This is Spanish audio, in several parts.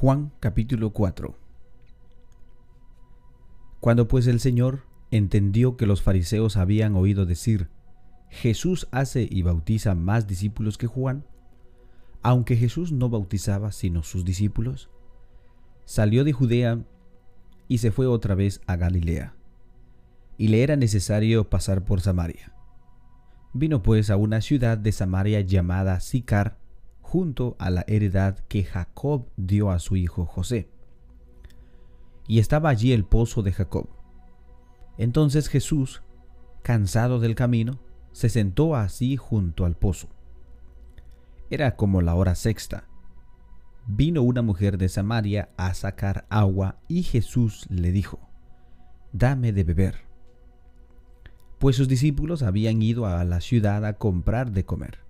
Juan capítulo 4 Cuando pues el Señor entendió que los fariseos habían oído decir, Jesús hace y bautiza más discípulos que Juan, aunque Jesús no bautizaba sino sus discípulos, salió de Judea y se fue otra vez a Galilea, y le era necesario pasar por Samaria. Vino pues a una ciudad de Samaria llamada Sicar, junto a la heredad que Jacob dio a su hijo José. Y estaba allí el pozo de Jacob. Entonces Jesús, cansado del camino, se sentó así junto al pozo. Era como la hora sexta. Vino una mujer de Samaria a sacar agua y Jesús le dijo, Dame de beber. Pues sus discípulos habían ido a la ciudad a comprar de comer.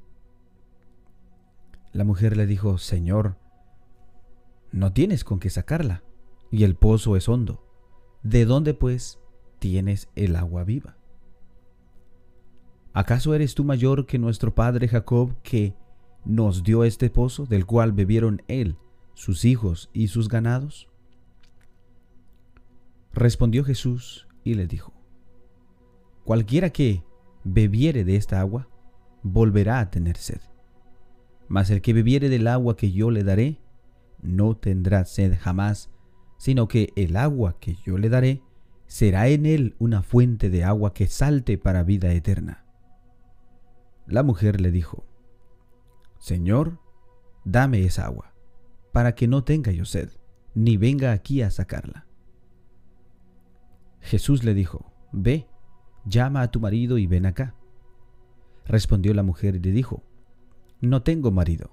La mujer le dijo, Señor, no tienes con qué sacarla, y el pozo es hondo. ¿De dónde, pues, tienes el agua viva? ¿Acaso eres tú mayor que nuestro padre Jacob, que nos dio este pozo, del cual bebieron él, sus hijos y sus ganados? Respondió Jesús y le dijo, Cualquiera que bebiere de esta agua, volverá a tener sed mas el que bebiere del agua que yo le daré, no tendrá sed jamás, sino que el agua que yo le daré será en él una fuente de agua que salte para vida eterna. La mujer le dijo, Señor, dame esa agua, para que no tenga yo sed, ni venga aquí a sacarla. Jesús le dijo, Ve, llama a tu marido y ven acá. Respondió la mujer y le dijo, no tengo marido.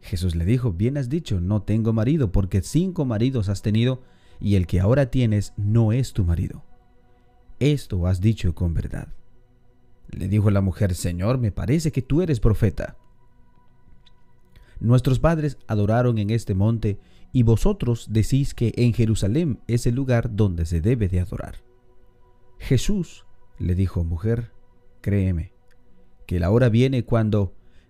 Jesús le dijo, bien has dicho, no tengo marido, porque cinco maridos has tenido, y el que ahora tienes no es tu marido. Esto has dicho con verdad. Le dijo la mujer, Señor, me parece que tú eres profeta. Nuestros padres adoraron en este monte, y vosotros decís que en Jerusalén es el lugar donde se debe de adorar. Jesús le dijo, mujer, créeme, que la hora viene cuando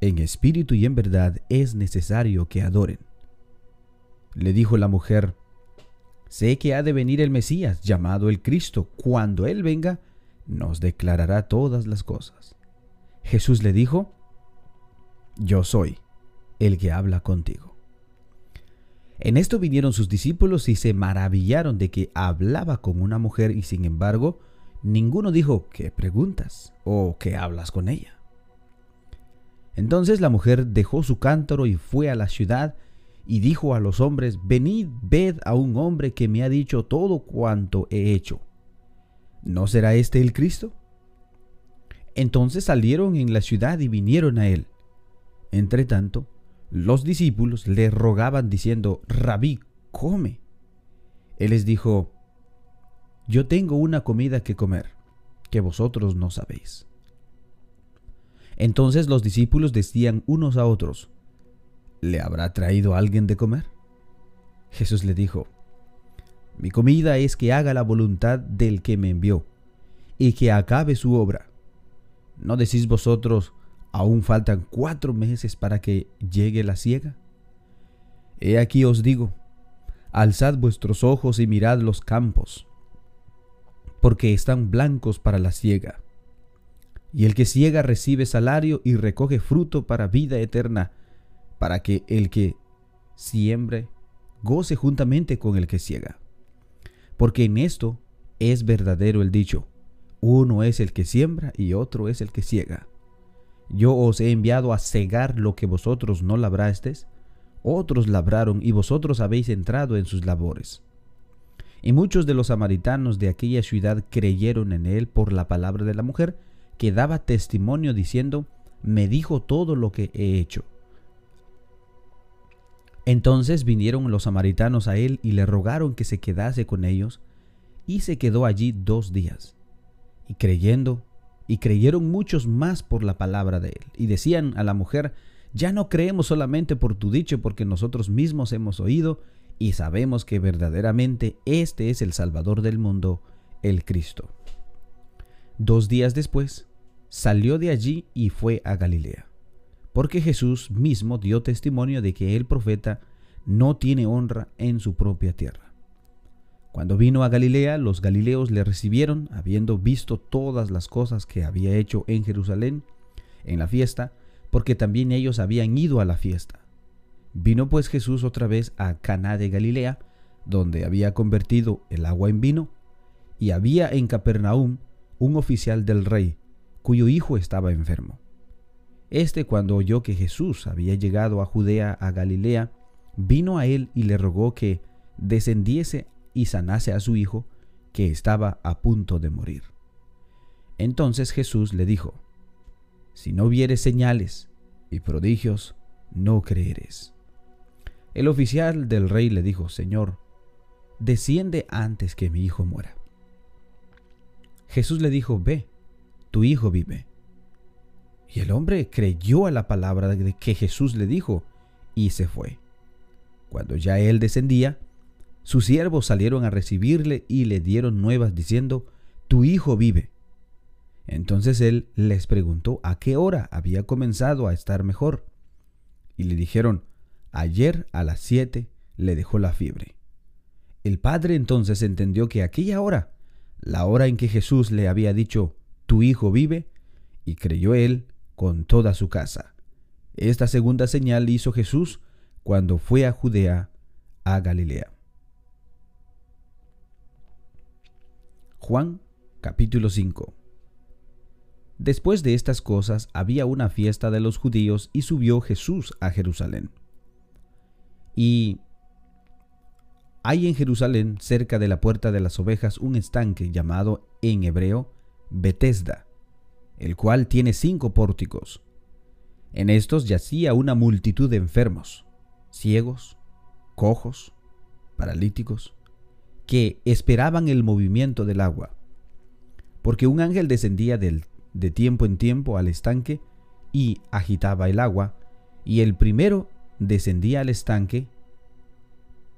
en espíritu y en verdad es necesario que adoren. Le dijo la mujer, sé que ha de venir el Mesías, llamado el Cristo. Cuando Él venga, nos declarará todas las cosas. Jesús le dijo, yo soy el que habla contigo. En esto vinieron sus discípulos y se maravillaron de que hablaba con una mujer y sin embargo ninguno dijo, ¿qué preguntas? o ¿qué hablas con ella? Entonces la mujer dejó su cántaro y fue a la ciudad y dijo a los hombres, venid, ved a un hombre que me ha dicho todo cuanto he hecho. ¿No será este el Cristo? Entonces salieron en la ciudad y vinieron a él. Entre tanto, los discípulos le rogaban diciendo, Rabí, come. Él les dijo, Yo tengo una comida que comer, que vosotros no sabéis. Entonces los discípulos decían unos a otros, ¿le habrá traído alguien de comer? Jesús le dijo, mi comida es que haga la voluntad del que me envió y que acabe su obra. ¿No decís vosotros, aún faltan cuatro meses para que llegue la siega? He aquí os digo, alzad vuestros ojos y mirad los campos, porque están blancos para la siega. Y el que ciega recibe salario y recoge fruto para vida eterna, para que el que siembre goce juntamente con el que ciega. Porque en esto es verdadero el dicho, uno es el que siembra y otro es el que ciega. Yo os he enviado a cegar lo que vosotros no labrasteis, otros labraron y vosotros habéis entrado en sus labores. Y muchos de los samaritanos de aquella ciudad creyeron en él por la palabra de la mujer, que daba testimonio diciendo, me dijo todo lo que he hecho. Entonces vinieron los samaritanos a él y le rogaron que se quedase con ellos, y se quedó allí dos días. Y creyendo, y creyeron muchos más por la palabra de él, y decían a la mujer, ya no creemos solamente por tu dicho, porque nosotros mismos hemos oído y sabemos que verdaderamente este es el Salvador del mundo, el Cristo. Dos días después, salió de allí y fue a Galilea porque Jesús mismo dio testimonio de que el profeta no tiene honra en su propia tierra. Cuando vino a Galilea, los galileos le recibieron, habiendo visto todas las cosas que había hecho en Jerusalén en la fiesta, porque también ellos habían ido a la fiesta. Vino pues Jesús otra vez a Caná de Galilea, donde había convertido el agua en vino, y había en Capernaum un oficial del rey, cuyo hijo estaba enfermo. Este cuando oyó que Jesús había llegado a Judea, a Galilea, vino a él y le rogó que descendiese y sanase a su hijo, que estaba a punto de morir. Entonces Jesús le dijo, Si no vieres señales y prodigios, no creeres. El oficial del rey le dijo, Señor, desciende antes que mi hijo muera. Jesús le dijo, Ve, tu hijo vive. Y el hombre creyó a la palabra que Jesús le dijo y se fue. Cuando ya él descendía, sus siervos salieron a recibirle y le dieron nuevas diciendo, Tu hijo vive. Entonces él les preguntó a qué hora había comenzado a estar mejor. Y le dijeron, Ayer a las siete le dejó la fiebre. El padre entonces entendió que aquella hora, la hora en que Jesús le había dicho, Tu hijo vive, y creyó él con toda su casa. Esta segunda señal hizo Jesús cuando fue a Judea, a Galilea. Juan capítulo 5 Después de estas cosas había una fiesta de los judíos y subió Jesús a Jerusalén. Y hay en Jerusalén, cerca de la puerta de las ovejas, un estanque llamado en hebreo Betesda, el cual tiene cinco pórticos. En estos yacía una multitud de enfermos, ciegos, cojos, paralíticos, que esperaban el movimiento del agua, porque un ángel descendía de tiempo en tiempo al estanque y agitaba el agua, y el primero descendía al estanque,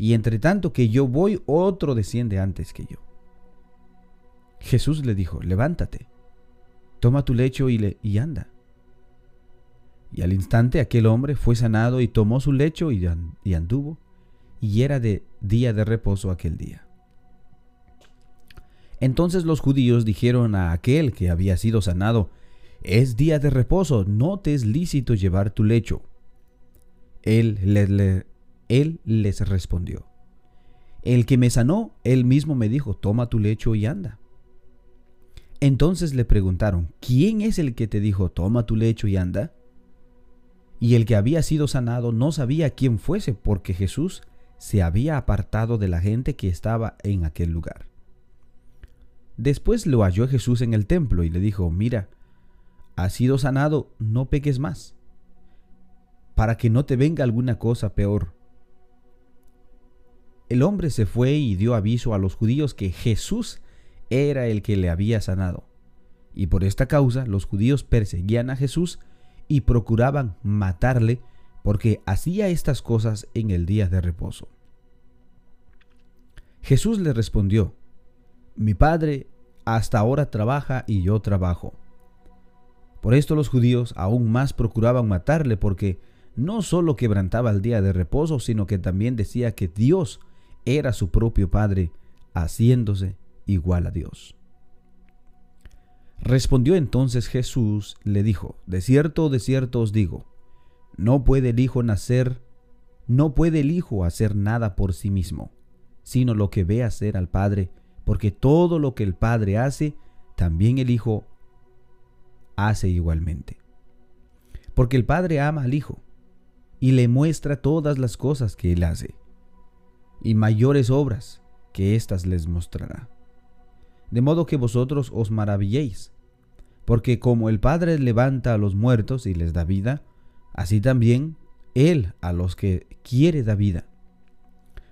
y entre tanto que yo voy, otro desciende antes que yo. Jesús le dijo, levántate, toma tu lecho y, le, anda. Y al instante aquel hombre fue sanado y tomó su lecho y, anduvo, y era de día de reposo aquel día. Entonces los judíos dijeron a aquel que había sido sanado, es día de reposo, no te es lícito llevar tu lecho. Él, le, él les respondió, el que me sanó, él mismo me dijo, toma tu lecho y anda. Entonces le preguntaron, ¿quién es el que te dijo, toma tu lecho y anda? Y el que había sido sanado no sabía quién fuese, porque Jesús se había apartado de la gente que estaba en aquel lugar. Después lo halló Jesús en el templo y le dijo, mira, has sido sanado, no peques más, para que no te venga alguna cosa peor. El hombre se fue y dio aviso a los judíos que Jesús era el que le había sanado. Y por esta causa los judíos perseguían a Jesús y procuraban matarle porque hacía estas cosas en el día de reposo. Jesús le respondió, Mi Padre hasta ahora trabaja y yo trabajo. Por esto los judíos aún más procuraban matarle porque no solo quebrantaba el día de reposo, sino que también decía que Dios era su propio Padre, haciéndose igual a Dios. Respondió entonces Jesús, le dijo, De cierto, de cierto os digo, no puede el Hijo nacer, no puede el Hijo hacer nada por sí mismo, sino lo que ve hacer al Padre, porque todo lo que el Padre hace, también el Hijo hace igualmente. Porque el Padre ama al Hijo y le muestra todas las cosas que Él hace, y mayores obras que éstas les mostrará. De modo que vosotros os maravilléis, porque como el Padre levanta a los muertos y les da vida, así también Él a los que quiere da vida.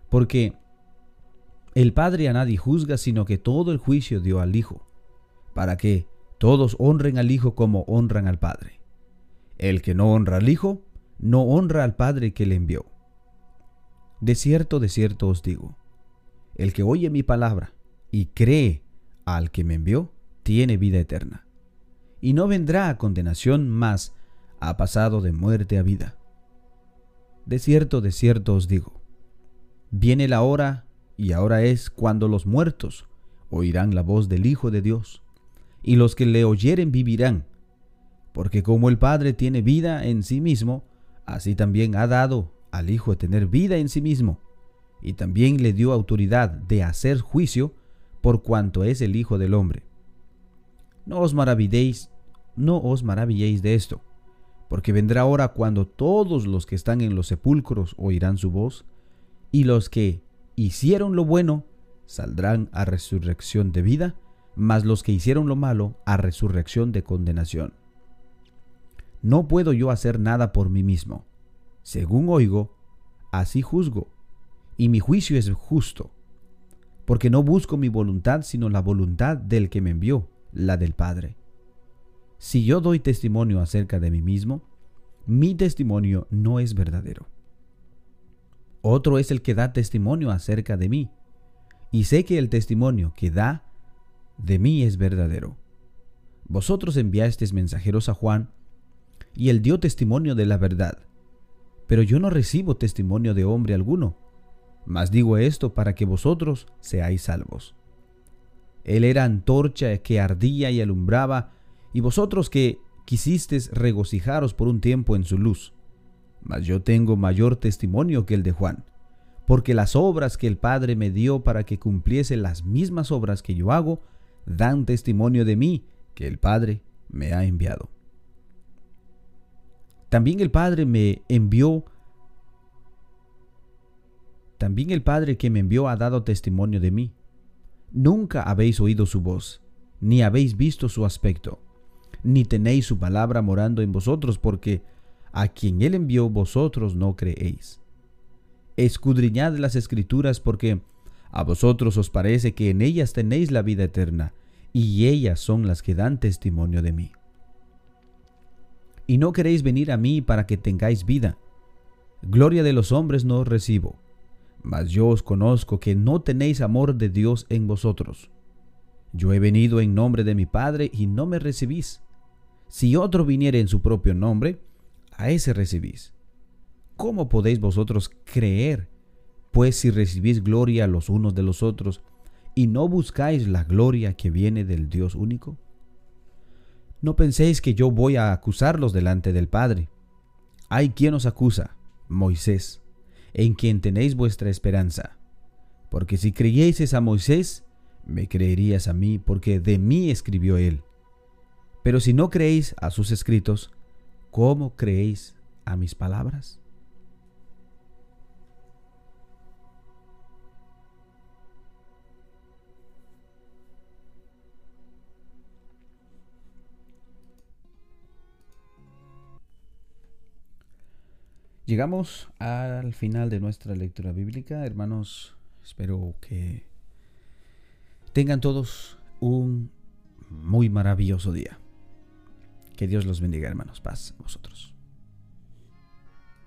Porque el Padre a nadie juzga, sino que todo el juicio dio al Hijo, para que todos honren al Hijo como honran al Padre. El que no honra al Hijo, no honra al Padre que le envió. De cierto, de cierto os digo, el que oye mi palabra y cree al que me envió, tiene vida eterna. Y no vendrá a condenación, mas ha pasado de muerte a vida. De cierto, de cierto os digo, viene la hora, y ahora es cuando los muertos oirán la voz del Hijo de Dios y los que le oyeren vivirán. Porque como el Padre tiene vida en sí mismo, así también ha dado al Hijo tener vida en sí mismo, y también le dio autoridad de hacer juicio por cuanto es el Hijo del Hombre. No os maravilléis, no os maravilléis de esto, porque vendrá hora cuando todos los que están en los sepulcros oirán su voz, y los que hicieron lo bueno saldrán a resurrección de vida, mas los que hicieron lo malo a resurrección de condenación. No puedo yo hacer nada por mí mismo. Según oigo, así juzgo, y mi juicio es justo, porque no busco mi voluntad, sino la voluntad del que me envió, la del Padre. Si yo doy testimonio acerca de mí mismo, mi testimonio no es verdadero. Otro es el que da testimonio acerca de mí, y sé que el testimonio que da de mí es verdadero. Vosotros enviasteis mensajeros a Juan, y él dio testimonio de la verdad. Pero yo no recibo testimonio de hombre alguno, mas digo esto para que vosotros seáis salvos. Él era antorcha que ardía y alumbraba, y vosotros que quisistes regocijaros por un tiempo en su luz. Mas yo tengo mayor testimonio que el de Juan, porque las obras que el Padre me dio para que cumpliese las mismas obras que yo hago, dan testimonio de mí que el Padre me ha enviado. También el Padre me envió, también el Padre que me envió ha dado testimonio de mí. Nunca habéis oído su voz, ni habéis visto su aspecto, ni tenéis su palabra morando en vosotros, porque a quien él envió vosotros no creéis. Escudriñad las escrituras porque a vosotros os parece que en ellas tenéis la vida eterna, y ellas son las que dan testimonio de mí. Y no queréis venir a mí para que tengáis vida. Gloria de los hombres no os recibo, mas yo os conozco que no tenéis amor de Dios en vosotros. Yo he venido en nombre de mi Padre y no me recibís. Si otro viniere en su propio nombre, a ese recibís. ¿Cómo podéis vosotros creer pues si recibís gloria los unos de los otros y no buscáis la gloria que viene del Dios único? No penséis que yo voy a acusarlos delante del Padre. Hay quien os acusa, Moisés, en quien tenéis vuestra esperanza. Porque si creyeseis a Moisés, me creerías a mí, porque de mí escribió él. Pero si no creéis a sus escritos, ¿cómo creéis a mis palabras? Llegamos al final de nuestra lectura bíblica, hermanos. Espero que tengan todos un muy maravilloso día. Que Dios los bendiga, hermanos. Paz a vosotros.